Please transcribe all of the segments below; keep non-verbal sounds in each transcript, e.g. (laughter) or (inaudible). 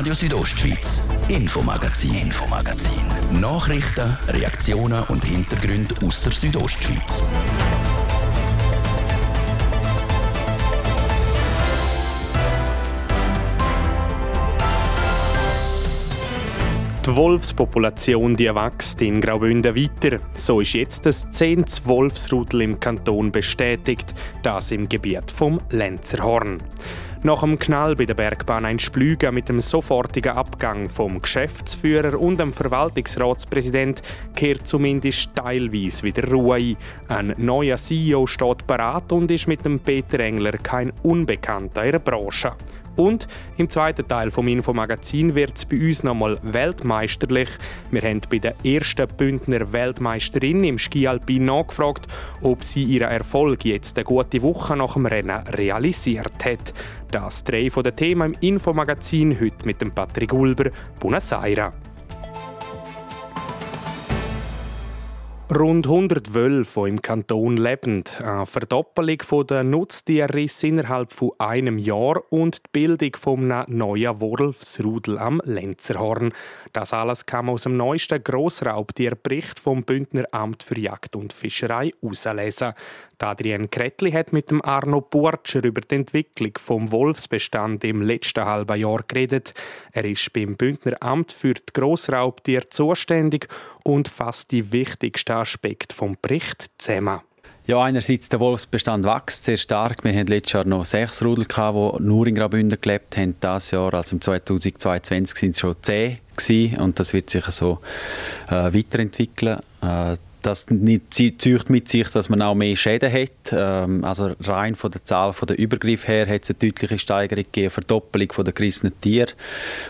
Radio Südostschweiz, Infomagazin, Infomagazin. Nachrichten, Reaktionen und Hintergründe aus der Südostschweiz. Die Wolfspopulation die wächst in Graubünden weiter. So ist jetzt das 10. Wolfsrudel im Kanton bestätigt, das im Gebiet vom Lenzerhorn. Nach dem Knall bei der Bergbahn ein Splüger mit dem sofortigen Abgang vom Geschäftsführer und dem Verwaltungsratspräsident kehrt zumindest teilweise wieder Ruhe ein. Ein neuer CEO steht parat und ist mit dem Peter Engler kein Unbekannter in der Branche. Und im zweiten Teil vom Infomagazin wird es bei uns nochmal weltmeisterlich. Wir haben bei der ersten Bündner Weltmeisterin im Ski Alpin nachgefragt, ob sie ihren Erfolg jetzt eine gute Woche nach dem Rennen realisiert hat. Das drei von den Themen im Infomagazin heute mit dem Patrick Ulber. Buonasera. Rund 100 Wölfe, im Kanton leben. Eine Verdoppelung der Nutztierrisse innerhalb von einem Jahr und die Bildung vom neuen Wolfsrudel am Lenzerhorn. Das alles kam aus dem neuesten Grossraubtierbericht vom Bündner Amt für Jagd und Fischerei herauslesen. Adrian Kretli hat mit dem Arno Burtscher über die Entwicklung vom Wolfsbestand im letzten halben Jahr geredet. Er ist beim Bündner Amt für die Grossraubtiere zuständig und fasst die wichtigsten Aspekte vom Bericht zusammen. Ja, einerseits der Wolfsbestand wächst sehr stark. Wir hatten letztes Jahr noch sechs Rudel, die nur in Graubünden gelebt haben. Dieses Jahr, also im 2022, sind es schon zehn gewesen. und das wird sich so äh, weiterentwickeln. Äh, das zieht mit sich, dass man auch mehr Schäden hat. Ähm, also rein von der Zahl der Übergriff her hat es eine deutliche Steigerung gegeben, eine Verdoppelung der gerissenen Tiere.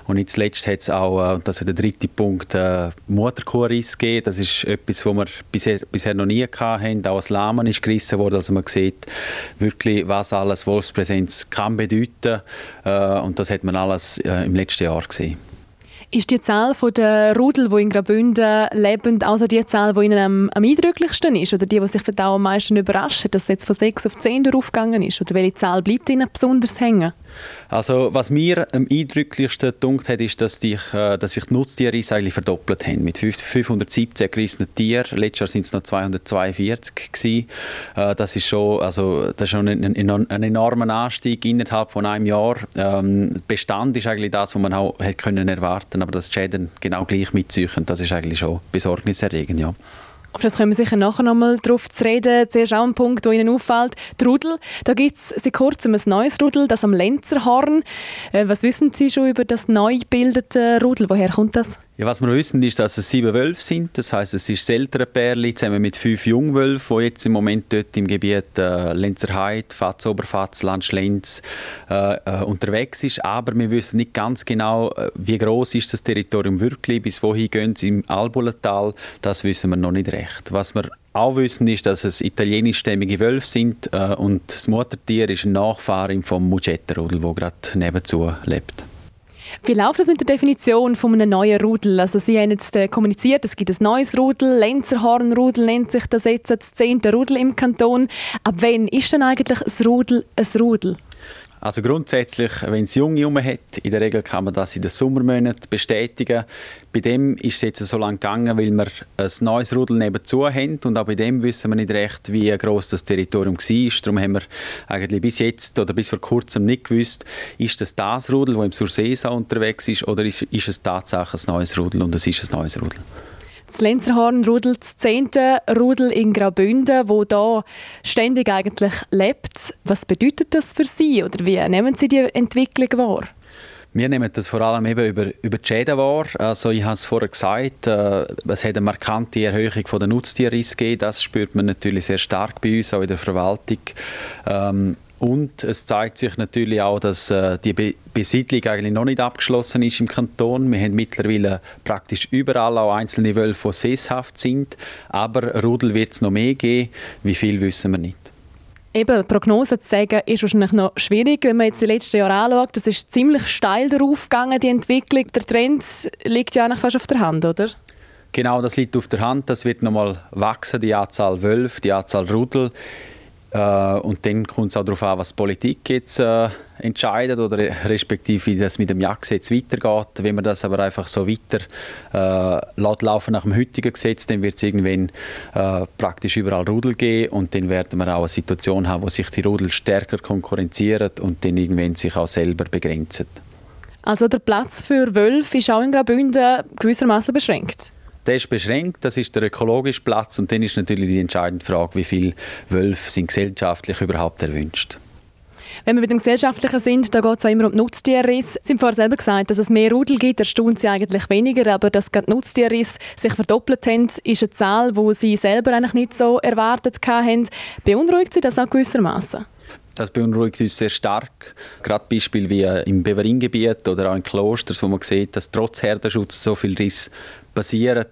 Und jetzt letzt hat es auch, äh, das ist der dritte Punkt, äh, Mutterkuhriss gegeben. Das ist etwas, was wir bisher, bisher noch nie hatten. Auch ein Lahmen ist gerissen worden. Also man sieht wirklich, was alles Wolfspräsenz kann bedeuten. Äh, und das hat man alles äh, im letzten Jahr gesehen. Ist die Zahl der Rudel, die in Graubünden leben, also die Zahl, die Ihnen am, am eindrücklichsten ist? Oder die, die sich auch am meisten überrascht, dass es jetzt von 6 auf 10 aufgegangen ist? Oder welche Zahl bleibt Ihnen besonders hängen? Also was mir am eindrücklichsten gedunkt hat, ist, dass, die, äh, dass sich die Nutztiere eigentlich verdoppelt haben. Mit 517 gerissenen Tieren. Letztes Jahr sind es noch 242 gewesen. Äh, das ist schon, also, das ist schon ein, ein, ein enormer Anstieg innerhalb von einem Jahr. Ähm, Bestand ist eigentlich das, was man auch hätte können erwarten, aber die Schäden genau gleich mitziehen, das ist eigentlich schon besorgniserregend, ja. Auf das können wir sicher nachher noch mal drauf zu reden. Zuerst auch ein Punkt, der Ihnen auffällt. Die Rudel. Da gibt es seit kurzem ein neues Rudel, das am Lenzerhorn. Äh, was wissen Sie schon über das neu gebildete Rudel? Woher kommt das? Ja, was wir wissen, ist, dass es sieben Wölfe sind. Das heißt, es ist das ältere zusammen mit fünf Jungwölfen, die jetzt im Moment dort im Gebiet äh, Lenzerheide, Fatz, Oberfatz, Landschlenz äh, äh, unterwegs ist. Aber wir wissen nicht ganz genau, äh, wie groß ist das Territorium wirklich, bis wohin gehen sie im Albulental. Das wissen wir noch nicht recht. Was wir auch wissen ist, dass es italienischstämmige Wölfe sind äh, und das Muttertier ist ein Nachfahrin vom Mugetterudel, wo gerade nebenzu lebt. Wie läuft das mit der Definition von einem neuen Rudel? Also Sie haben jetzt äh, kommuniziert, es gibt ein neues Rudel, Lenzerhornrudel nennt sich das jetzt, das zehnte Rudel im Kanton. Ab wann ist denn eigentlich ein Rudel ein Rudel? Also grundsätzlich, wenn es junge Junge hat, in der Regel kann man das in den Sommermonaten bestätigen. Bei dem ist es jetzt so lange gegangen, weil wir ein neues Rudel nebenzu haben und auch bei dem wissen wir nicht recht, wie groß das Territorium war. Darum haben wir eigentlich bis jetzt oder bis vor kurzem nicht gewusst, ist das das Rudel, das im Sursesa unterwegs ist oder ist, ist es tatsächlich ein neues Rudel und es ist ein neues Rudel. Das Lenzerhornrudel, das zehnte Rudel in Graubünden, wo da ständig eigentlich lebt. Was bedeutet das für Sie oder wie nehmen Sie die Entwicklung wahr? Wir nehmen das vor allem eben über, über die Schäden wahr. Also ich habe es vorher gesagt, äh, es hat eine markante Erhöhung von der Nutztierrisse gegeben. Das spürt man natürlich sehr stark bei uns, auch in der Verwaltung. Ähm, und es zeigt sich natürlich auch, dass äh, die Be Besiedlung eigentlich noch nicht abgeschlossen ist im Kanton. Wir haben mittlerweile praktisch überall auch einzelne Wölfe, die sesshaft sind. Aber Rudel wird es noch mehr geben. Wie viel wissen wir nicht. Eben, Prognosen zu sagen, ist wahrscheinlich noch schwierig, wenn man jetzt die letzten Jahre anschaut. Das ist ziemlich steil darauf gegangen, die Entwicklung. Der Trend liegt ja eigentlich fast auf der Hand, oder? Genau, das liegt auf der Hand. Das wird nochmal wachsen, die Anzahl Wölfe, die Anzahl Rudel. Äh, und dann kommt es auch darauf an, was die Politik jetzt äh, entscheidet oder respektive wie das mit dem Jagdgesetz weitergeht. Wenn man das aber einfach so weiter äh, laufen nach dem heutigen Gesetz, dann wird es irgendwann äh, praktisch überall Rudel geben und dann werden wir auch eine Situation haben, wo sich die Rudel stärker konkurrenzieren und dann irgendwann sich auch selber begrenzen. Also der Platz für Wölfe ist auch in Graubünden gewissermaßen beschränkt? Der ist beschränkt, das ist der ökologische Platz und dann ist natürlich die entscheidende Frage, wie viele Wölfe sind gesellschaftlich überhaupt erwünscht. Wenn wir mit dem Gesellschaftlichen sind, da geht es auch immer um Nutztierriss. Sie haben vorher selber gesagt, dass es mehr Rudel gibt, erstaunt Sie eigentlich weniger, aber dass gerade Nutztierriss sich verdoppelt haben, ist eine Zahl, die Sie selber eigentlich nicht so erwartet haben. Beunruhigt Sie das auch gewissermaßen? Das beunruhigt uns sehr stark. Gerade Beispiele wie im Beveringebiet oder auch in Klosters, wo man sieht, dass trotz Herdenschutz so viel Riss passieren.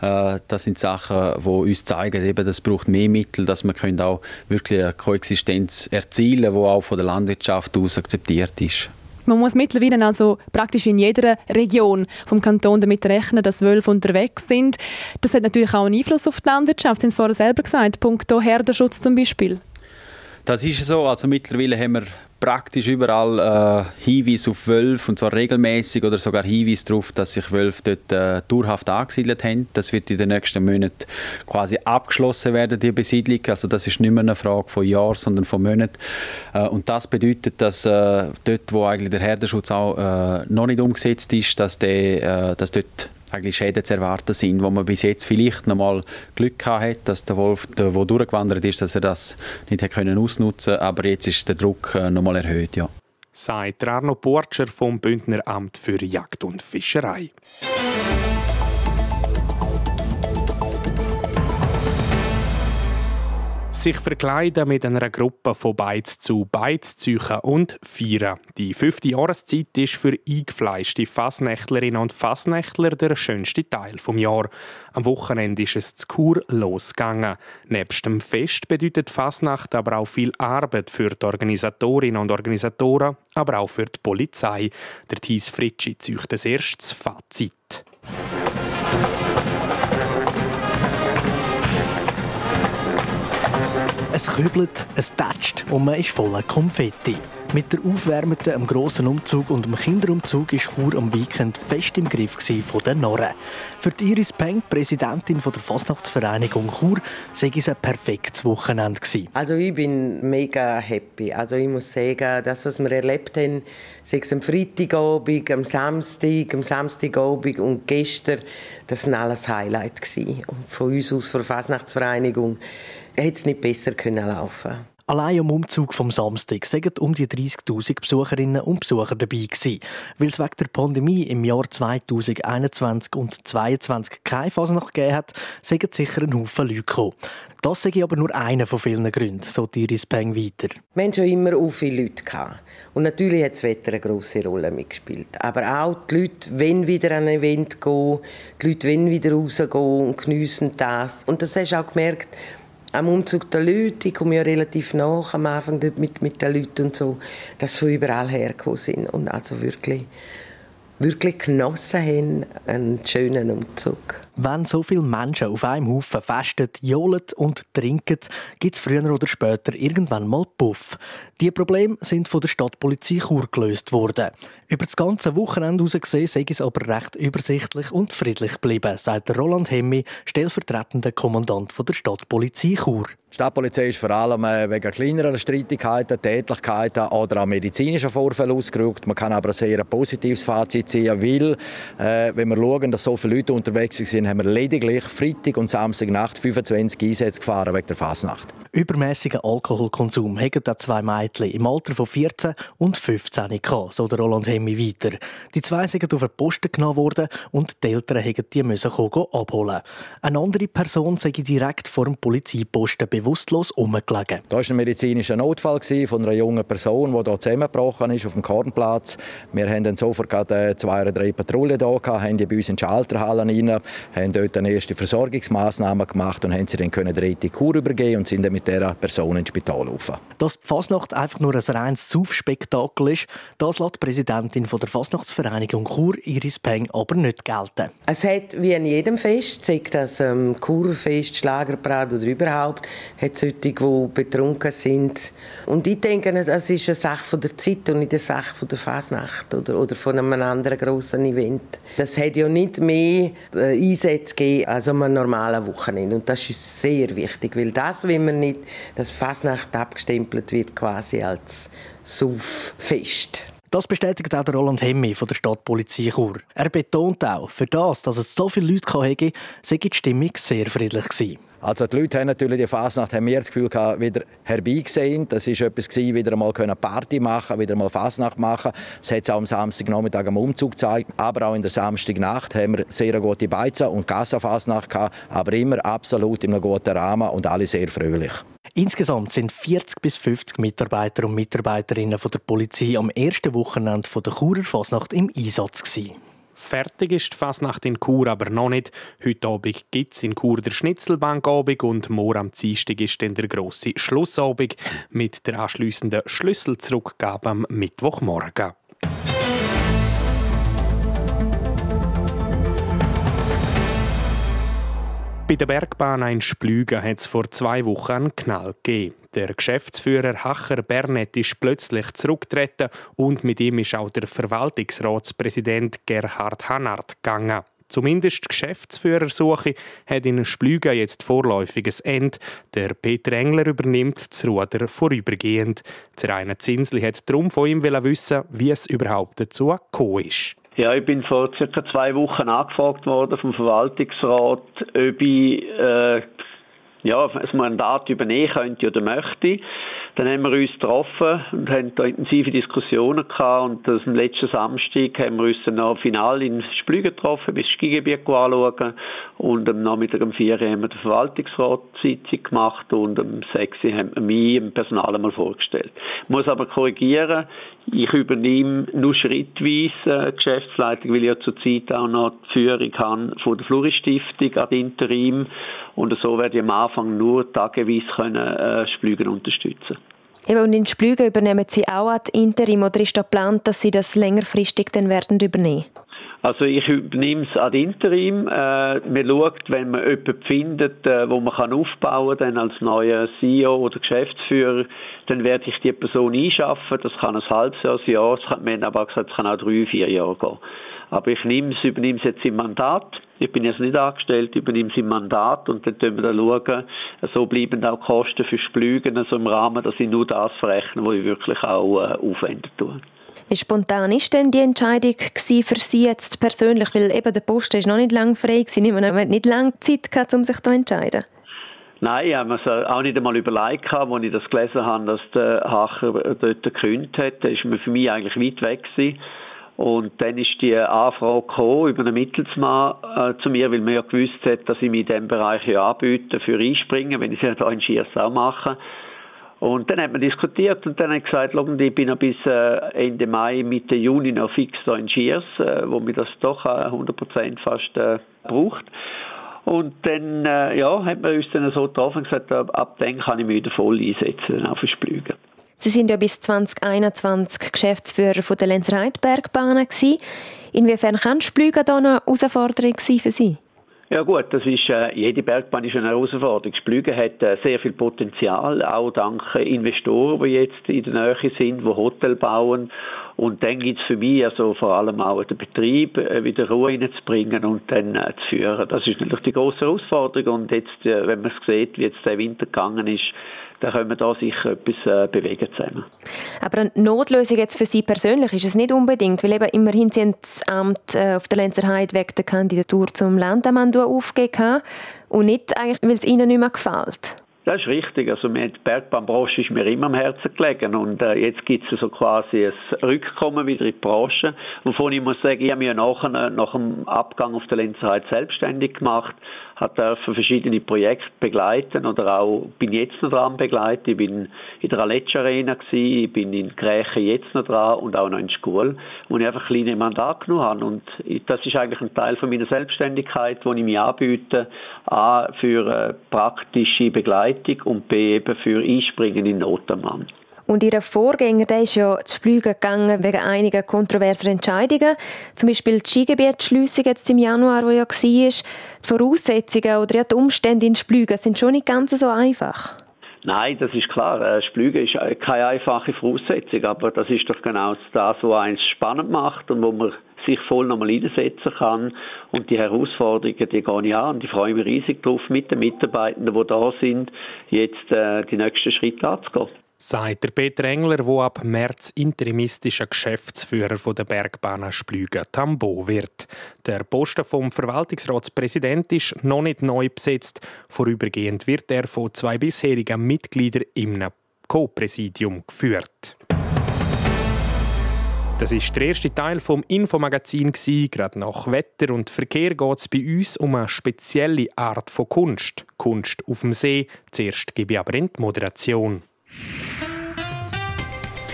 Äh, das sind Sachen, die uns zeigen, eben, das braucht mehr Mittel, dass man auch wirklich eine Koexistenz erzielen die auch von der Landwirtschaft aus akzeptiert ist. Man muss mittlerweile also praktisch in jeder Region vom Kanton damit rechnen, dass Wölfe unterwegs sind. Das hat natürlich auch einen Einfluss auf die Landwirtschaft, Sie haben es vorher selber gesagt, punkto Herdenschutz zum Beispiel. Das ist so. Also mittlerweile haben wir praktisch überall äh, Hinweise auf Wölfe und zwar regelmäßig oder sogar Hinweise darauf, dass sich Wölfe dort äh, dauerhaft angesiedelt haben. Das wird in den nächsten Monaten quasi abgeschlossen werden, die Besiedlung. Also das ist nicht mehr eine Frage von Jahren, sondern von Monaten. Äh, und das bedeutet, dass äh, dort, wo eigentlich der Herdenschutz auch äh, noch nicht umgesetzt ist, dass, der, äh, dass dort eigentlich Schäden zu erwarten sind, wo man bis jetzt vielleicht noch mal Glück gehabt hat, dass der Wolf, der, der durchgewandert ist, dass er das nicht hat können ausnutzen aber jetzt ist der Druck äh, noch mal erhöht, ja. Sagt Arno Porcher vom Bündner Amt für Jagd und Fischerei. Sich verkleiden mit einer Gruppe von Beiz zu Beiz züchen und feiern. Die fünfte Jahreszeit ist für eingefleischte Fassnächtlerinnen und Fassnächtler der schönste Teil vom Jahr. Am Wochenende ist es zu Kur losgegangen. Nebst dem Fest bedeutet Fasnacht aber auch viel Arbeit für die Organisatorinnen und Organisatoren, aber auch für die Polizei. Der Thies Fritschi zieht das erste Fazit. Es kübelt, es tätscht und man ist voller Konfetti. Mit der aufwärmenden, am grossen Umzug und dem Kinderumzug ist Chur am Weekend fest im Griff von den Norren. Für Iris Peng, Präsidentin der Fastnachtsvereinigung Chur, sei es ein perfektes Wochenende gewesen. Also ich bin mega happy. Also ich muss sagen, das, was wir erlebt haben, sei es am Freitagabend, am Samstag, am Samstagabend und gestern, das war alles Highlight. Und von uns aus, von der Fastnachtsvereinigung, hätte es nicht besser können laufen Allein am Umzug vom Samstag sind um die 30.000 Besucherinnen und Besucher dabei gewesen. Weil es wegen der Pandemie im Jahr 2021 und 2022 keine Fasnacht gegeben hat, sind sicher ein Haufen Leute gekommen. Das sage ich aber nur einer von vielen Gründen, so Iris Peng weiter. Wir hatten schon immer auch viele Leute. Gehabt. Und natürlich hat das Wetter eine grosse Rolle mitgespielt. Aber auch die Leute wenn wieder an ein Event gehen, die Leute wenn wieder rausgehen und geniessen das. Und das hast du auch gemerkt, am Umzug der Leute, ich komme ja relativ nach am Anfang mit, mit den Leuten und so, dass von überall hergekommen sind und also wirklich, wirklich genossen haben, einen schönen Umzug. Wenn so viele Menschen auf einem Haufen festen, johlen und trinken, gibt es früher oder später irgendwann mal Puff. Die Probleme sind von der Stadtpolizei Chur gelöst worden. Über das ganze Wochenende heraus gesehen sei es aber recht übersichtlich und friedlich geblieben, sagt Roland Hemmi, stellvertretender Kommandant der Stadtpolizei Chur. Die Stadtpolizei ist vor allem äh, wegen kleineren Streitigkeiten, Tätlichkeiten oder auch medizinischen Vorfällen ausgerückt. Man kann aber ein sehr positives Fazit ziehen, weil, äh, wenn wir schauen, dass so viele Leute unterwegs sind, haben wir lediglich Freitag und Samstagnacht 25 Einsätze gefahren wegen der Fasnacht. Übermäßigen Alkoholkonsum haben da zwei Mädchen im Alter von 14 und 15 gehabt, so der Roland Hemmi weiter. Die zwei sind auf den Posten genommen worden und die Eltern mussten die müssen abholen. Eine andere Person sei direkt vor dem Polizeiposten bewusstlos umgelegen. Da war ein medizinischer Notfall von einer jungen Person, die hier zusammengebrochen ist auf dem Kornplatz. Wir haben dann sofort äh, zwei oder drei Patrouillen gehabt, haben die bei uns in die Schalterhallen rein, haben dort eine erste Versorgungsmaßnahmen gemacht und haben sie dann können die Kur übergeben und sind dann mit dieser Person ins Spital rauf. Dass die Fasnacht einfach nur ein reines Saufspektakel ist, das lässt die Präsidentin von der Fasnachtsvereinigung Chur, Iris Peng, aber nicht gelten. Es hat wie in jedem Fest, sei das ähm, Kurfest, Schlagerbrad oder überhaupt, hat es solche, die betrunken sind. Und ich denke, das ist eine Sache von der Zeit und nicht eine Sache von der Fasnacht oder, oder von einem anderen grossen Event. Das hat ja nicht mehr äh, Einsätze gegeben als an einem normalen Wochenende. Und das ist sehr wichtig, weil das, wenn man nicht, dass Fasnacht abgestempelt wird quasi als Sauffest. Das bestätigt auch Roland Hemmi von der Stadtpolizei Chur. Er betont auch, für das, dass es so viele Leute hatte, sei die Stimmung sehr friedlich gewesen. Also die Leute haben natürlich die Fasnacht, haben wir das Gefühl gehabt, wieder herbeigesehen. Das ist etwas gewesen, wieder einmal eine Party machen, wieder mal Fasnacht machen. Das hat es auch am Samstagnachmittag am Umzug gezeigt. Aber auch in der Samstagnacht haben wir sehr gute Beizen und Gassafasnacht gehabt, aber immer absolut in einem guten Rahmen und alle sehr fröhlich. Insgesamt sind 40 bis 50 Mitarbeiter und Mitarbeiterinnen von der Polizei am ersten Wochenende der Churer Fasnacht im Einsatz gewesen. Fertig ist die Fasnacht in Chur aber noch nicht. Heute Abend gibt es in Chur der Schnitzelbankabend und morgen am Dienstag ist dann der grosse Schlussabend mit der anschliessenden Schlüsselzurückgabe am Mittwochmorgen. Bei der Bergbahn in Splügen hat es vor zwei Wochen einen Knall gegeben. Der Geschäftsführer Hacher Bernet ist plötzlich zurückgetreten und mit ihm ist auch der Verwaltungsratspräsident Gerhard Hannard gegangen. Zumindest Geschäftsführersuche hat in Splügen jetzt vorläufiges Ende. Der Peter Engler übernimmt das Ruder vorübergehend. Der Zinsli hat darum von ihm wissen, wie es überhaupt dazu gekommen ist. Ja, ich bin vor circa zwei Wochen angefragt worden vom Verwaltungsrat, ob ich äh, ja, ein Mandat übernehmen könnte oder möchte. Dann haben wir uns getroffen und haben da intensive Diskussionen gehabt und das am letzten Samstag haben wir uns dann noch final in Splügen getroffen, bis Skigebiet anschauen und am Nachmittag um 4 Uhr haben wir die Verwaltungsratssitzung gemacht und um 6 Uhr haben wir mich im Personal einmal vorgestellt. Ich muss aber korrigieren, ich übernehme nur schrittweise äh, Geschäftsleitung, weil ich ja zurzeit auch noch die Führung habe von der Fluri-Stiftung ad interim und so werde ich am Anfang nur tageweise können, äh, Splügen unterstützen Eben, und in Splügen übernehmen Sie auch ad interim oder ist da geplant, dass Sie das längerfristig dann werden übernehmen? Also ich übernehme es ad interim. Äh, man schaut, wenn man jemanden findet, äh, wo man aufbauen kann, als neuer CEO oder Geschäftsführer, dann werde ich die Person einschaffen. Das kann ein halbes Jahr, ein Jahr, das kann, man aber gesagt, es kann auch drei, vier Jahre gehen. Aber ich nehme übernehme es jetzt im Mandat. Ich bin jetzt nicht angestellt, übernehme es im Mandat und dann schauen wir dann schauen, so bleiben auch Kosten für Splügen, also im Rahmen, dass ich nur das verrechne, was ich wirklich auch äh, aufwenden tue. Wie spontan ist denn die Entscheidung für Sie jetzt persönlich? Weil eben der Post ist noch nicht lange frei gewesen. Man hat nicht lange Zeit gehabt, um sich da zu entscheiden. Nein, ich habe mir es auch nicht einmal überlegt, als ich das gelesen habe, dass der Hacher dort gekündigt hat. Da ist mir für mich eigentlich weit weg gewesen. Und dann ist die Anfrage gekommen über einen Mittelsmann äh, zu mir, weil man ja gewusst hat, dass ich mich in diesem Bereich ja anbiete für einspringen, wenn ich es ja hier in Schiers auch mache. Und dann hat man diskutiert und dann hat gesagt, ich bin noch bis äh, Ende Mai, Mitte Juni noch fix hier in Schiers, äh, wo mir das doch 100% fast äh, braucht. Und dann ja, hat man uns dann so getroffen und gesagt, ab dann kann ich mich wieder voll einsetzen auf Versplügen. Sie sind ja bis 2021 Geschäftsführer von der Lenzreitbergbahnen Inwiefern kann Splügen da eine Herausforderung sein für Sie? Ja gut, das ist, äh, jede Bergbahn ist eine Herausforderung. Splügen hat äh, sehr viel Potenzial, auch dank Investoren, die jetzt in der Nähe sind, die Hotel bauen. Und dann gibt es für mich also vor allem auch den Betrieb äh, wieder Ruhe reinzubringen und dann äh, zu führen. Das ist natürlich die große Herausforderung. Und jetzt, äh, wenn man es sieht, wie jetzt der Winter gegangen ist, dann können wir da sicher etwas äh, bewegen zusammen. Aber eine Notlösung jetzt für Sie persönlich ist es nicht unbedingt, weil eben immerhin Sie das Amt äh, auf der Lenzerheide wegen der Kandidatur zum Landamann aufgegeben und nicht eigentlich, weil es Ihnen nicht mehr gefällt. Das ist richtig. Also die Bergbahnbranche ist mir immer am Herzen gelegen und äh, jetzt gibt es so quasi ein Rückkommen wieder in die Branche, wovon ich muss sagen, ich habe mich nachher, nach dem Abgang auf der Lenzerheide selbstständig gemacht hat dürfen verschiedene Projekte begleiten oder auch bin jetzt noch dran begleiten. Ich bin in der Aletsch Arena gewesen, ich bin in Grächen jetzt noch dran und auch noch in Schule, wo ich einfach kleine Mandate genommen habe. Und das ist eigentlich ein Teil von meiner Selbstständigkeit, wo ich mich anbiete, A, für äh, praktische Begleitung und B eben für Einspringen in Not. Und ihr Vorgänger, der ist ja zu Splügen gegangen wegen einiger kontroverser Entscheidungen. Zum Beispiel die Skigebietsschliessung jetzt im Januar, wo ja war. Die Voraussetzungen oder die Umstände in Splügen sind schon nicht ganz so einfach. Nein, das ist klar. Äh, Splügen ist keine einfache Voraussetzung, aber das ist doch genau das, was eins spannend macht und wo man sich voll nochmal einsetzen kann. Und die Herausforderungen, die gehen an und ich freue mich riesig darauf, mit den Mitarbeitenden, die da sind, jetzt äh, die nächsten Schritte anzugehen sagt der Peter Engler, der ab März interimistischer Geschäftsführer der Bergbahn Splügen Tambo wird. Der Posten vom Verwaltungsratspräsident ist noch nicht neu besetzt. Vorübergehend wird er von zwei bisherigen Mitgliedern im Co-Präsidium geführt. Das ist der erste Teil vom Infomagazin. Gerade nach Wetter und Verkehr geht es bei uns um eine spezielle Art von Kunst. Kunst auf dem See. Zuerst gebe ich aber in die Moderation.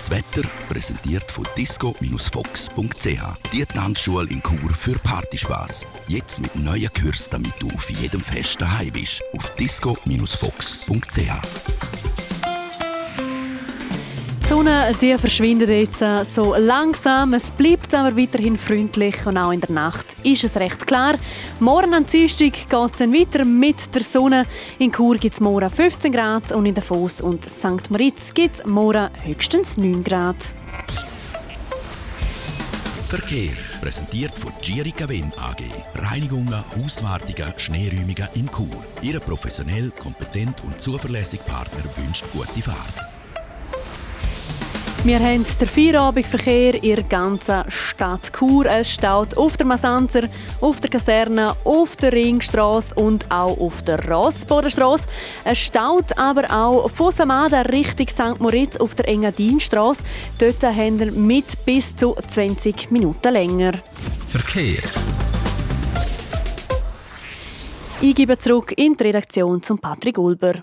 Das Wetter präsentiert von disco-fox.ch. Die Tanzschule in Chur für Partyspaß. Jetzt mit neuen Kürzen, damit du auf jedem Fest daheim bist. Auf disco-fox.ch. Sonne die verschwindet jetzt so langsam. Es bleibt aber weiterhin freundlich und auch in der Nacht ist es recht klar. Morgen am Dienstag geht es dann weiter mit der Sonne. In Chur gibt es morgen 15 Grad und in Davos und St. Moritz gibt es morgen höchstens 9 Grad. Verkehr präsentiert von Girica Wind AG. Reinigungen, Hauswartungen, Schneeräumungen in Chur. Ihre professionell, kompetent und zuverlässige Partner wünscht gute Fahrt. Wir haben den Feierabendverkehr in der ganzen Stadt Chur. Es staut auf der Masanzer, auf der Kaserne, auf der Ringstraße und auch auf der Rossbodenstraße. Es staut aber auch von Samada Richtung St. Moritz auf der Engadinstraße. Dort haben wir mit bis zu 20 Minuten länger. Verkehr. Ich gebe zurück in die Redaktion zum Patrick Ulber.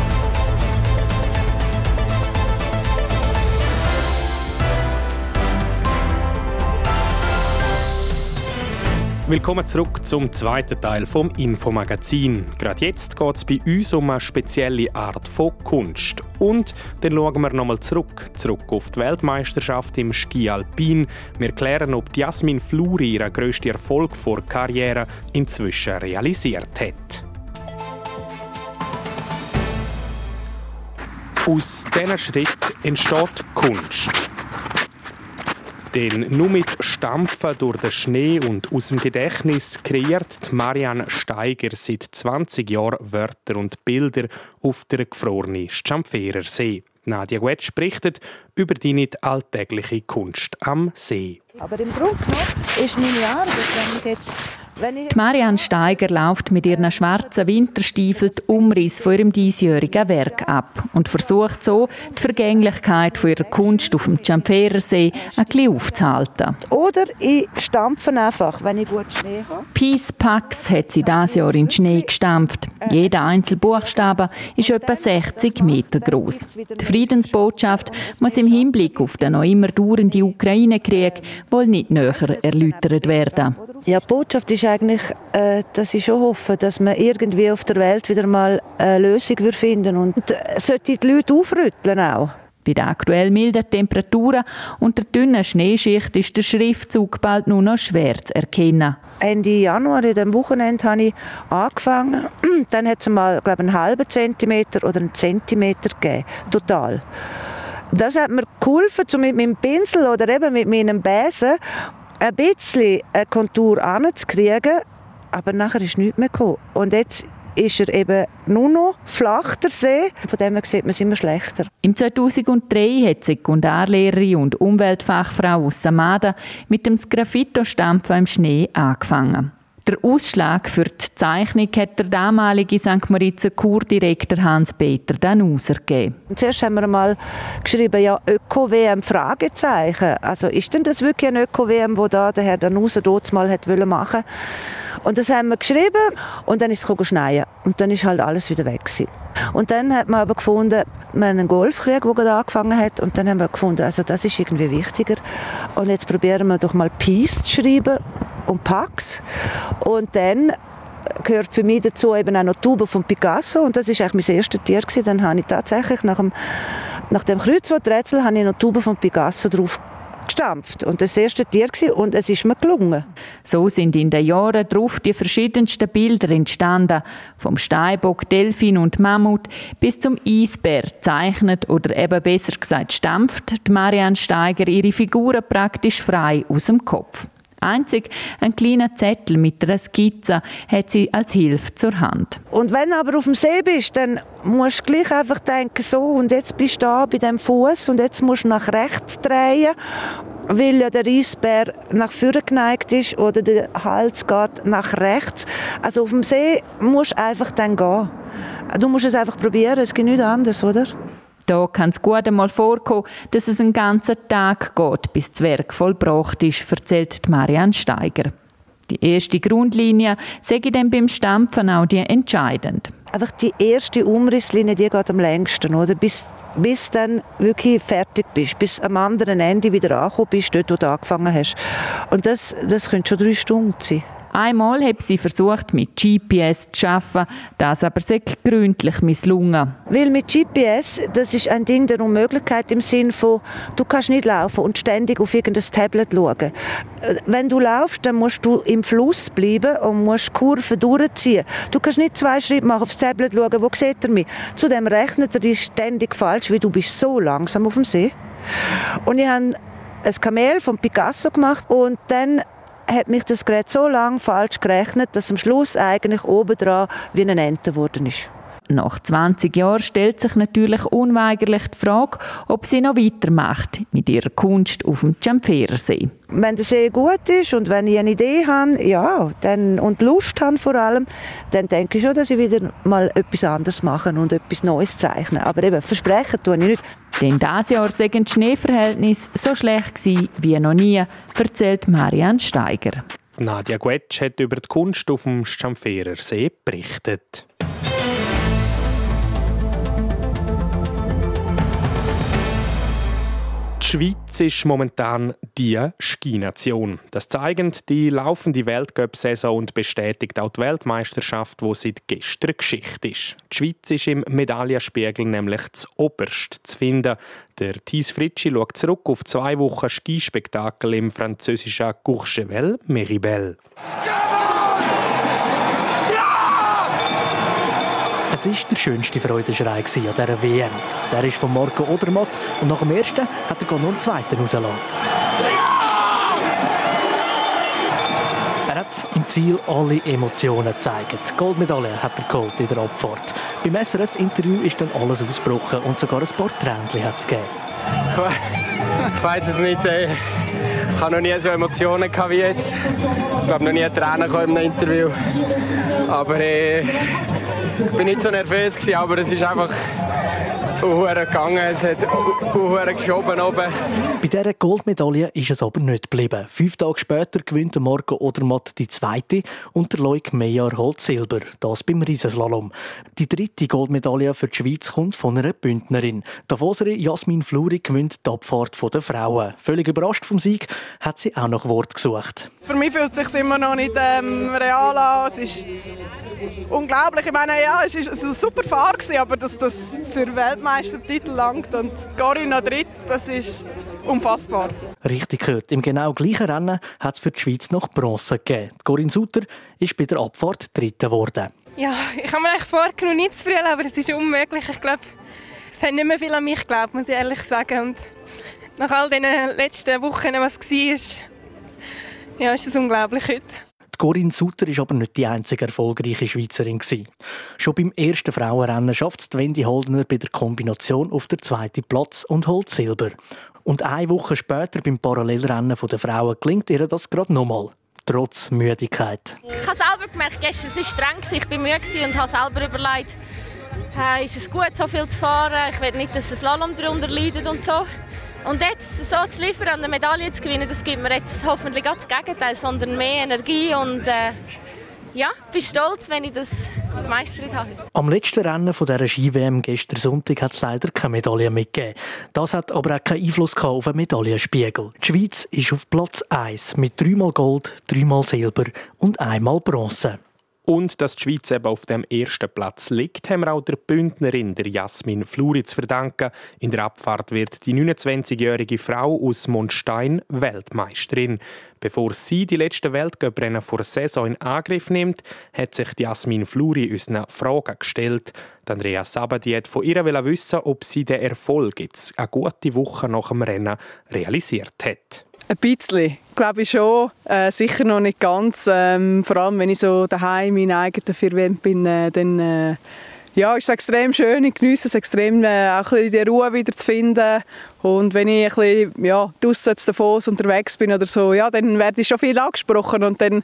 Willkommen zurück zum zweiten Teil vom Infomagazin. Gerade jetzt geht es bei uns um eine spezielle Art von Kunst. Und dann schauen wir nochmal zurück, zurück auf die Weltmeisterschaft im Ski Alpin. Wir klären, ob Jasmin Fluri ihren grössten Erfolg vor Karriere inzwischen realisiert hat. Aus diesen Schritt entsteht Kunst. Denn nur mit Stampfen durch den Schnee und aus dem Gedächtnis kreiert Marianne Steiger seit 20 Jahren Wörter und Bilder auf der gefrorenen Schampferer See. Nadia Guetsch berichtet über die nicht alltägliche Kunst am See. Aber im Grunde ist meine Arbeit, wenn ich jetzt Marianne Steiger läuft mit ihren schwarzen Winterstiefeln die Umriss von ihrem diesjährigen Werk ab und versucht so, die Vergänglichkeit von ihrer Kunst auf dem Ciamferersee ein bisschen aufzuhalten. Oder ich stampfe einfach, wenn ich gut Schnee habe. Peace Packs hat sie dieses Jahr in Schnee gestampft. Jeder einzelne Buchstabe ist etwa 60 Meter groß. Die Friedensbotschaft muss im Hinblick auf den noch immer dauernden Ukraine-Krieg wohl nicht näher erläutert werden. Ja, die Botschaft ist eigentlich, äh, dass ich schon hoffe, dass man irgendwie auf der Welt wieder mal eine Lösung finden und äh, sollte die Leute aufrütteln auch. Bei den aktuell milden Temperaturen und der dünnen Schneeschicht ist der Schriftzug bald nur noch schwer zu erkennen. Ende Januar, in dem Wochenende, habe ich angefangen. (clears throat) Dann hat es mal, glaube einen halben Zentimeter oder einen Zentimeter gegeben, total. Das hat mir geholfen, um mit meinem Pinsel oder eben mit meinem Besen ein bisschen eine Kontur anzukriegen, aber nachher ist nichts mehr gekommen. Und jetzt ist er eben nur noch flach, der See. Von dem her sieht man es immer schlechter. Im 2003 hat Sekundarlehrerin und Umweltfachfrau aus Samada mit dem Sgraffito-Stampfen im Schnee angefangen. Der Ausschlag für die Zeichnung hat der damalige St. Moritzer Kurdirektor Hans-Peter Danuser gegeben. Zuerst haben wir mal geschrieben, ja, Öko-WM, Fragezeichen. Also ist denn das wirklich ein Öko-WM, wo da der Herr Danuser dort mal hat machen Und das haben wir geschrieben und dann ist es schneien. Und dann ist halt alles wieder weg gewesen. Und dann hat man aber gefunden, wir haben einen Golfkrieg, der gerade angefangen hat, und dann haben wir gefunden, also das ist irgendwie wichtiger. Und jetzt probieren wir doch mal Peace zu schreiben und Pax. Und dann gehört für mich dazu eben auch noch Tuba von Picasso und das ist eigentlich mein erstes Tier gewesen. Dann habe ich tatsächlich nach dem, nach dem Kreuzworträtsel habe ich noch Tuba von Picasso drauf gestampft und das erste Tier gewesen, und es ist mir gelungen. So sind in den Jahren darauf die verschiedensten Bilder entstanden, vom Steinbock, Delfin und Mammut bis zum Eisbär zeichnet oder eben besser gesagt stampft Marianne Steiger ihre Figuren praktisch frei aus dem Kopf. Einzig ein kleiner Zettel mit einer Skizze hat sie als Hilfe zur Hand. Und wenn aber auf dem See bist, dann musst du gleich einfach denken, so, und jetzt bist du da bei dem Fuß und jetzt musst du nach rechts drehen, weil ja der Eisbär nach vorne geneigt ist oder der Hals geht nach rechts. Also auf dem See musst du einfach dann gehen. Du musst es einfach probieren, es geht nichts anderes, oder? Da kann es gut einmal vorkommen, dass es einen ganzen Tag geht, bis das Werk vollbracht ist, erzählt Marianne Steiger. Die erste Grundlinie sage ich dann beim Stampfen auch die entscheidend. Einfach die erste Umrisslinie, die geht am längsten, oder? Bis, bis dann wirklich fertig bist, bis am anderen Ende wieder angekommen bist, dort, wo du angefangen hast. Und das, das können schon drei Stunden sein. Einmal hat sie versucht, mit GPS zu arbeiten, das aber sehr gründlich misslungen. Weil mit GPS, das ist ein Ding der Unmöglichkeit im Sinn von, du kannst nicht laufen und ständig auf irgendein Tablet schauen. Äh, wenn du laufst, dann musst du im Fluss bleiben und musst Kurven durchziehen. Du kannst nicht zwei Schritte machen aufs Tablet schauen, wo sieht er mich? Zudem rechnet er dich ständig falsch, weil du bist so langsam auf dem See. Und ich habe ein Kamel von Picasso gemacht und dann hat mich das Gerät so lange falsch gerechnet, dass am Schluss eigentlich obendran wie eine Ente geworden ist. Nach 20 Jahren stellt sich natürlich unweigerlich die Frage, ob sie noch weitermacht mit ihrer Kunst auf dem Ciamferersee. Wenn der See gut ist und wenn ich eine Idee habe ja, dann, und Lust habe vor allem, dann denke ich schon, dass ich wieder mal etwas anderes mache und etwas Neues zeichne. Aber eben, versprechen tue ich nicht. Denn dieses Jahr sind die Schneeverhältnisse so schlecht gewesen wie noch nie, erzählt Marianne Steiger. Nadja Guetsch hat über die Kunst auf dem Schampferer See berichtet. Schweiz ist momentan die Ski-Nation. Das zeigen die laufende Weltcup-Saison und bestätigt auch die Weltmeisterschaft, die seit gestern Geschichte ist. Die Schweiz ist im Medaillenspiegel nämlich zu oberst zu finden. Der Thies Fritschi schaut zurück auf zwei Wochen Skispektakel im französischen Courchevel Meribel. Es war der schönste Freudenschrei an dieser WM. Der ist von Marco Odermatt und nach dem ersten hat er nur den zweiten rausgelassen. Er hat im Ziel alle Emotionen gezeigt. Goldmedaille hat er geholt in der Abfahrt. Beim SRF-Interview ist dann alles ausgebrochen und sogar ein paar Tränchen hat es gegeben. Ich weiß es nicht. Ey. Ich habe noch nie so Emotionen wie jetzt. Ich habe noch nie Tränen im Interview. Aber äh, ich bin nicht so nervös, aber es ist einfach gegangen. Es hat geschoben oben. Bei dieser Goldmedaille ist es aber nicht geblieben. Fünf Tage später gewinnt Marco Odermatt die zweite und der Loic Meyer holt Silber. Das beim Riesenslalom. Die dritte Goldmedaille für die Schweiz kommt von einer Bündnerin. Davoserin Jasmin Fluri gewinnt die Abfahrt der Frauen. Völlig überrascht vom Sieg hat sie auch noch Wort gesucht. Für mich fühlt es sich immer noch nicht ähm, real an. Es ist unglaublich. Ich meine, ja, es war eine super Fahrt, aber dass das für Weltmeistertitel langt und Corinne noch dritt, das ist unfassbar. Richtig gehört. Im genau gleichen Rennen hat es für die Schweiz noch Bronze gegeben. Corinne Sutter ist bei der Abfahrt Dritte geworden. Ja, ich habe mir eigentlich vorgenommen, nicht zu früh, aber es ist unmöglich. Ich glaube, es hat nicht mehr viel an mich geglaubt, muss ich ehrlich sagen. Und nach all den letzten Wochen, was war, ja, ist es unglaublich heute. Corinne Sutter ist aber nicht die einzige erfolgreiche Schweizerin. Schon beim ersten Frauenrennen schafft es Wendy Holdener bei der Kombination auf der zweiten Platz und holt Silber. Und eine Woche später beim Parallelrennen der Frauen gelingt ihr das gerade nochmal. trotz Müdigkeit. Ich habe selber gemerkt, gestern war es streng, ich war müde und habe selber überlegt, hey, ist es gut, so viel zu fahren, ich will nicht, dass das Lalom darunter leidet und so. Und jetzt so zu liefern und eine Medaille zu gewinnen, das gibt mir jetzt hoffentlich das Gegenteil, sondern mehr Energie und äh, ja, bin stolz, wenn ich das gemeistert habe. Am letzten Rennen von dieser Ski-WM gestern Sonntag hat es leider keine Medaille mitgegeben. Das hat aber auch keinen Einfluss auf den Medaillenspiegel. Die Schweiz ist auf Platz 1 mit dreimal Gold, dreimal Silber und einmal Bronze. Und dass die Schweiz eben auf dem ersten Platz liegt, haben wir auch der Bündnerin, der Jasmin Fluri, zu verdanken. In der Abfahrt wird die 29-jährige Frau aus Mondstein Weltmeisterin. Bevor sie die letzten Weltcuprennen vor der Saison in Angriff nimmt, hat sich Jasmin Fluri uns eine Frage gestellt. Andrea Sabadi hat von ihr wissen, ob sie den Erfolg jetzt eine gute Woche nach dem Rennen realisiert hat. Ein bisschen, glaube ich schon. Äh, sicher noch nicht ganz. Ähm, vor allem, wenn ich so daheim in meinen eigenen vier Wänden bin, äh, dann äh, ja, ist es extrem schön. Ich genieße es extrem, äh, auch ein die Ruhe wieder zu finden. Und wenn ich ein bisschen ja, draussen davon unterwegs bin oder so, ja, dann werde ich schon viel angesprochen und dann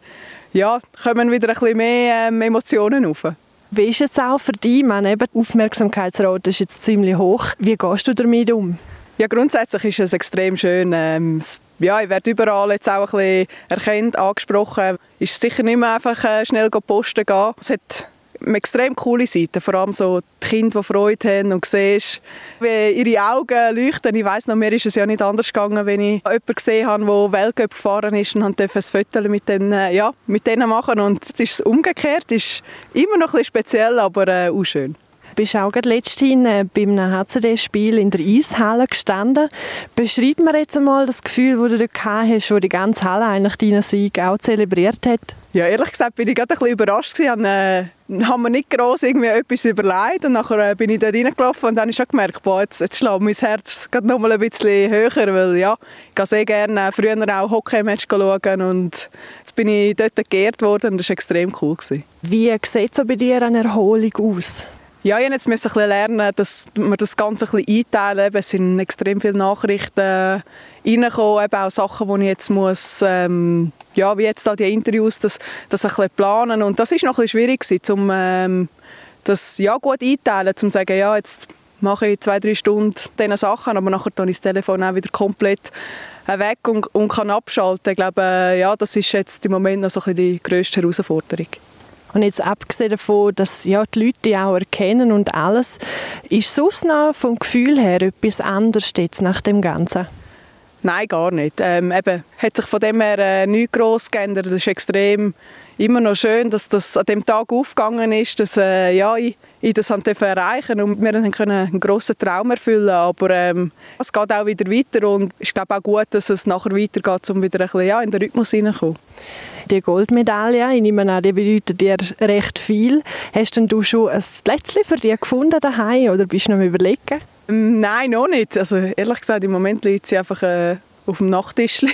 ja, kommen wieder ein bisschen mehr ähm, Emotionen auf. Wie ist es auch für dich? meine, eben, die Aufmerksamkeitsrate ist jetzt ziemlich hoch. Wie gehst du damit um? Ja, grundsätzlich ist es extrem schön. Ähm, ja, ich werde überall jetzt auch ein bisschen erkannt, angesprochen. Es Ist sicher nicht mehr einfach äh, schnell posten gehen. Es hat extrem coole Seiten, vor allem so die Kinder, die Freude haben und siehst, wie ihre Augen leuchten. Ich weiss noch, mir ist es ja nicht anders gegangen, wenn ich jemanden gesehen habe, der Weltcup gefahren ist und durfte ein Foto mit denen, äh, ja, mit denen machen und jetzt ist es umgekehrt, es ist immer noch ein bisschen speziell, aber äh, auch schön bist auch letzthin äh, bei einem HCD-Spiel in der Eishalle gestanden. Beschreib mir jetzt einmal das Gefühl, das du dort hast, wo die ganze Halle eigentlich deinen Sieg auch zelebriert hat. Ja, ehrlich gesagt bin ich gerade ein bisschen überrascht gewesen. Äh, haben wir nicht groß irgendwie etwas überlegt und nachher äh, bin ich dort reingelaufen und dann habe ich schon gemerkt, boah, jetzt, jetzt schlägt mein Herz gerade noch mal ein bisschen höher, weil ja, ich gehe sehr gerne früher auch Hockey-Match schauen und jetzt bin ich dort geehrt worden und das war extrem cool. Gewesen. Wie sieht so bei dir eine Erholung aus? Ja, ich jetzt ein lernen, dass wir das Ganze ein bisschen einteilen. Es sind extrem viele Nachrichten reingekommen, eben auch Sachen, die ich jetzt muss, ähm, ja, wie jetzt da die Interviews, das, das ein bisschen planen. Und das ist noch ein bisschen schwierig gewesen, um ähm, das ja, gut einteilen, um zu sagen, ja, jetzt mache ich zwei, drei Stunden diese Sachen, aber nachher dann ich das Telefon auch wieder komplett weg und, und kann abschalten. Ich glaube, äh, ja, das ist jetzt im Moment noch so ein bisschen die grösste Herausforderung. Und jetzt abgesehen davon, dass ja, die Leute die auch erkennen und alles, ist sonst noch vom Gefühl her etwas anderes jetzt nach dem Ganzen? Nein, gar nicht. Ähm, eben, hat sich von dem her äh, nichts gross geändert. Das ist extrem immer noch schön, dass das an dem Tag aufgegangen ist, dass äh, ja, ich, ich das erreichen und wir können einen grossen Traum erfüllen. Aber ähm, es geht auch wieder weiter und ich glaube auch gut, dass es nachher weitergeht, um wieder ein bisschen ja, in den Rhythmus hineinzukommen die Goldmedaille. Ich nehme an, die bedeutet dir recht viel. Hast denn du schon ein Plätzchen für dich gefunden daheim oder bist du noch überlegen? Ähm, nein, noch nicht. Also ehrlich gesagt, im Moment liegt sie einfach äh, auf dem Nachttisch.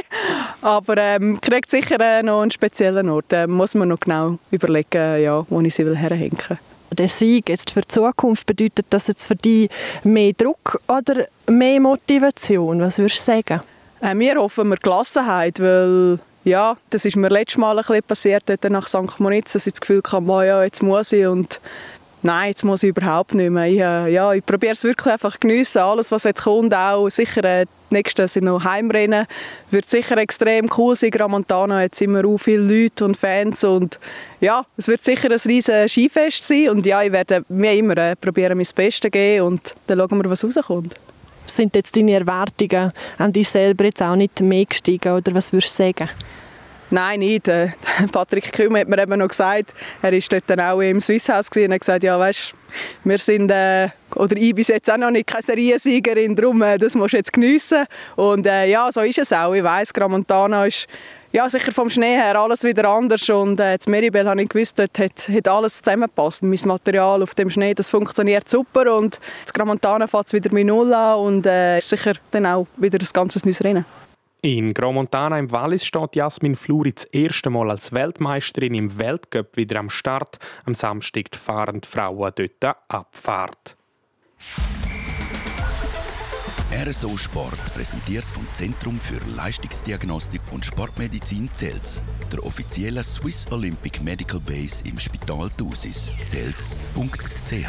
(laughs) Aber ähm, kriegt sicher äh, noch einen speziellen Ort. Da muss man noch genau überlegen, ja, wo ich sie will herhängen will der Sieg jetzt für die Zukunft, bedeutet das jetzt für dich mehr Druck oder mehr Motivation? Was würdest du sagen? Äh, wir hoffen wir Gelassenheit, weil ja, das ist mir letztes Mal ein bisschen passiert, nach St. Moritz, dass ich das Gefühl hatte, ja, jetzt muss ich und nein, jetzt muss ich überhaupt nicht mehr. Ich, äh, ja, ich probiere es wirklich einfach geniessen, alles was jetzt kommt, auch sicher äh, die nächsten sind noch Heimrennen, wird sicher extrem cool sein, Gramontana hat immer auch viele Leute und Fans und ja, es wird sicher ein riesiges Skifest sein und ja, ich werde mir immer äh, probieren, mein Bestes zu geben und dann schauen wir, was rauskommt. Sind jetzt deine Erwartungen an dich selber jetzt auch nicht mehr gestiegen oder was würdest du sagen? Nein, nicht. Äh, (laughs) Patrick Kümm hat mir eben noch gesagt, er war dort dann auch im Swisshaus und hat gesagt, ja weißt, wir sind, äh, oder ich bis jetzt auch noch nicht keine Seriensiegerin, darum äh, das musst du jetzt geniessen. Und äh, ja, so ist es auch. Ich weiss, Gramontana ist ja, sicher vom Schnee her alles wieder anders und äh, zu Meribel habe ich gewusst, dort hat, hat alles zusammengepasst. Mein Material auf dem Schnee, das funktioniert super und das Gramontana es wieder mit Null an und äh, ist sicher dann auch wieder ein ganzes neues Rennen. In Gromontana im Wallis steht Jasmin Fluri das erste Mal als Weltmeisterin im Weltcup wieder am Start. Am Samstag fahren die Frauen dort Abfahrt. RSO Sport präsentiert vom Zentrum für Leistungsdiagnostik und Sportmedizin Zels, der offiziellen Swiss Olympic Medical Base im Spital Thusis. Zels.ch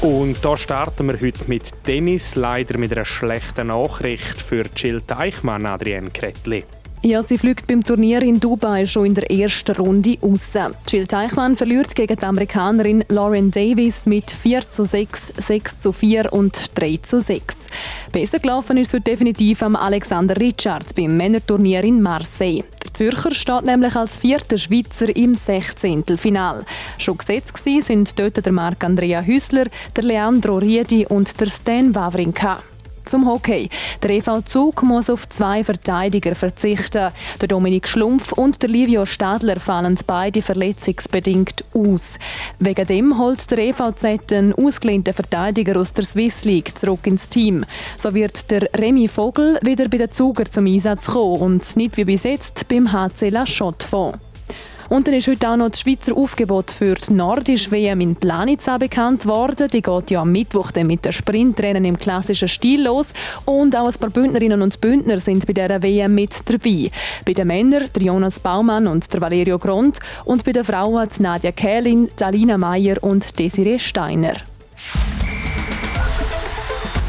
und da starten wir heute mit Tennis, leider mit einer schlechten Nachricht für Jill Teichmann, Adrienne Kretli. Ja, sie fliegt beim Turnier in Dubai schon in der ersten Runde raus. Jill Teichmann verliert gegen die Amerikanerin Lauren Davis mit 4 zu 6, 6 zu 4 und 3 zu 6. Besser gelaufen ist es definitiv am Alexander Richards beim Männerturnier in Marseille. Der Zürcher steht nämlich als vierter Schweizer im 16. Final. Schon gesetzt sind dort der Marc-Andrea Hüssler, der Leandro Riedi und der Stan Wawrinka. Zum Hockey. Der EV Zug muss auf zwei Verteidiger verzichten. Der Dominik Schlumpf und der Livio Stadler fallen beide verletzungsbedingt aus. Wegen dem holt der EVZ einen ausgelehnten Verteidiger aus der Swiss League zurück ins Team. So wird der Remy Vogel wieder bei den Zuger zum Einsatz kommen und nicht wie bis jetzt beim HC La Chaux-de-Fonds. Und dann ist heute auch noch das Schweizer Aufgebot für die nordische WM in Planica bekannt worden. Die geht ja am Mittwoch dann mit den Sprintrennen im klassischen Stil los. Und auch ein paar Bündnerinnen und Bündner sind bei dieser WM mit dabei. Bei den Männern der Jonas Baumann und der Valerio Grond und bei den Frauen die Nadja Kählin, Dalina Meyer und Desiree Steiner.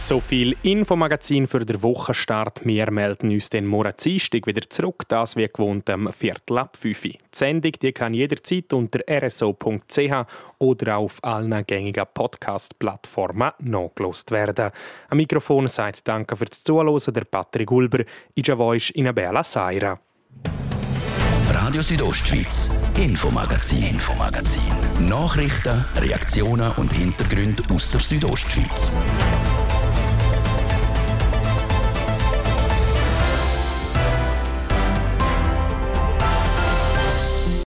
So viel Infomagazin für den Wochenstart. Wir melden uns den morgen Dienstag wieder zurück, das wie gewohnt am Viertel ab 5 Die Sendung die kann jederzeit unter rso.ch oder auf allen gängigen Podcast-Plattformen nachgelost werden. Am Mikrofon sagt Danke fürs Zuhören der Patrick Ulber, ich voice Inabella Saira. Radio Südostschweiz, Infomagazin, Infomagazin. Nachrichten, Reaktionen und Hintergründe aus der Südostschweiz.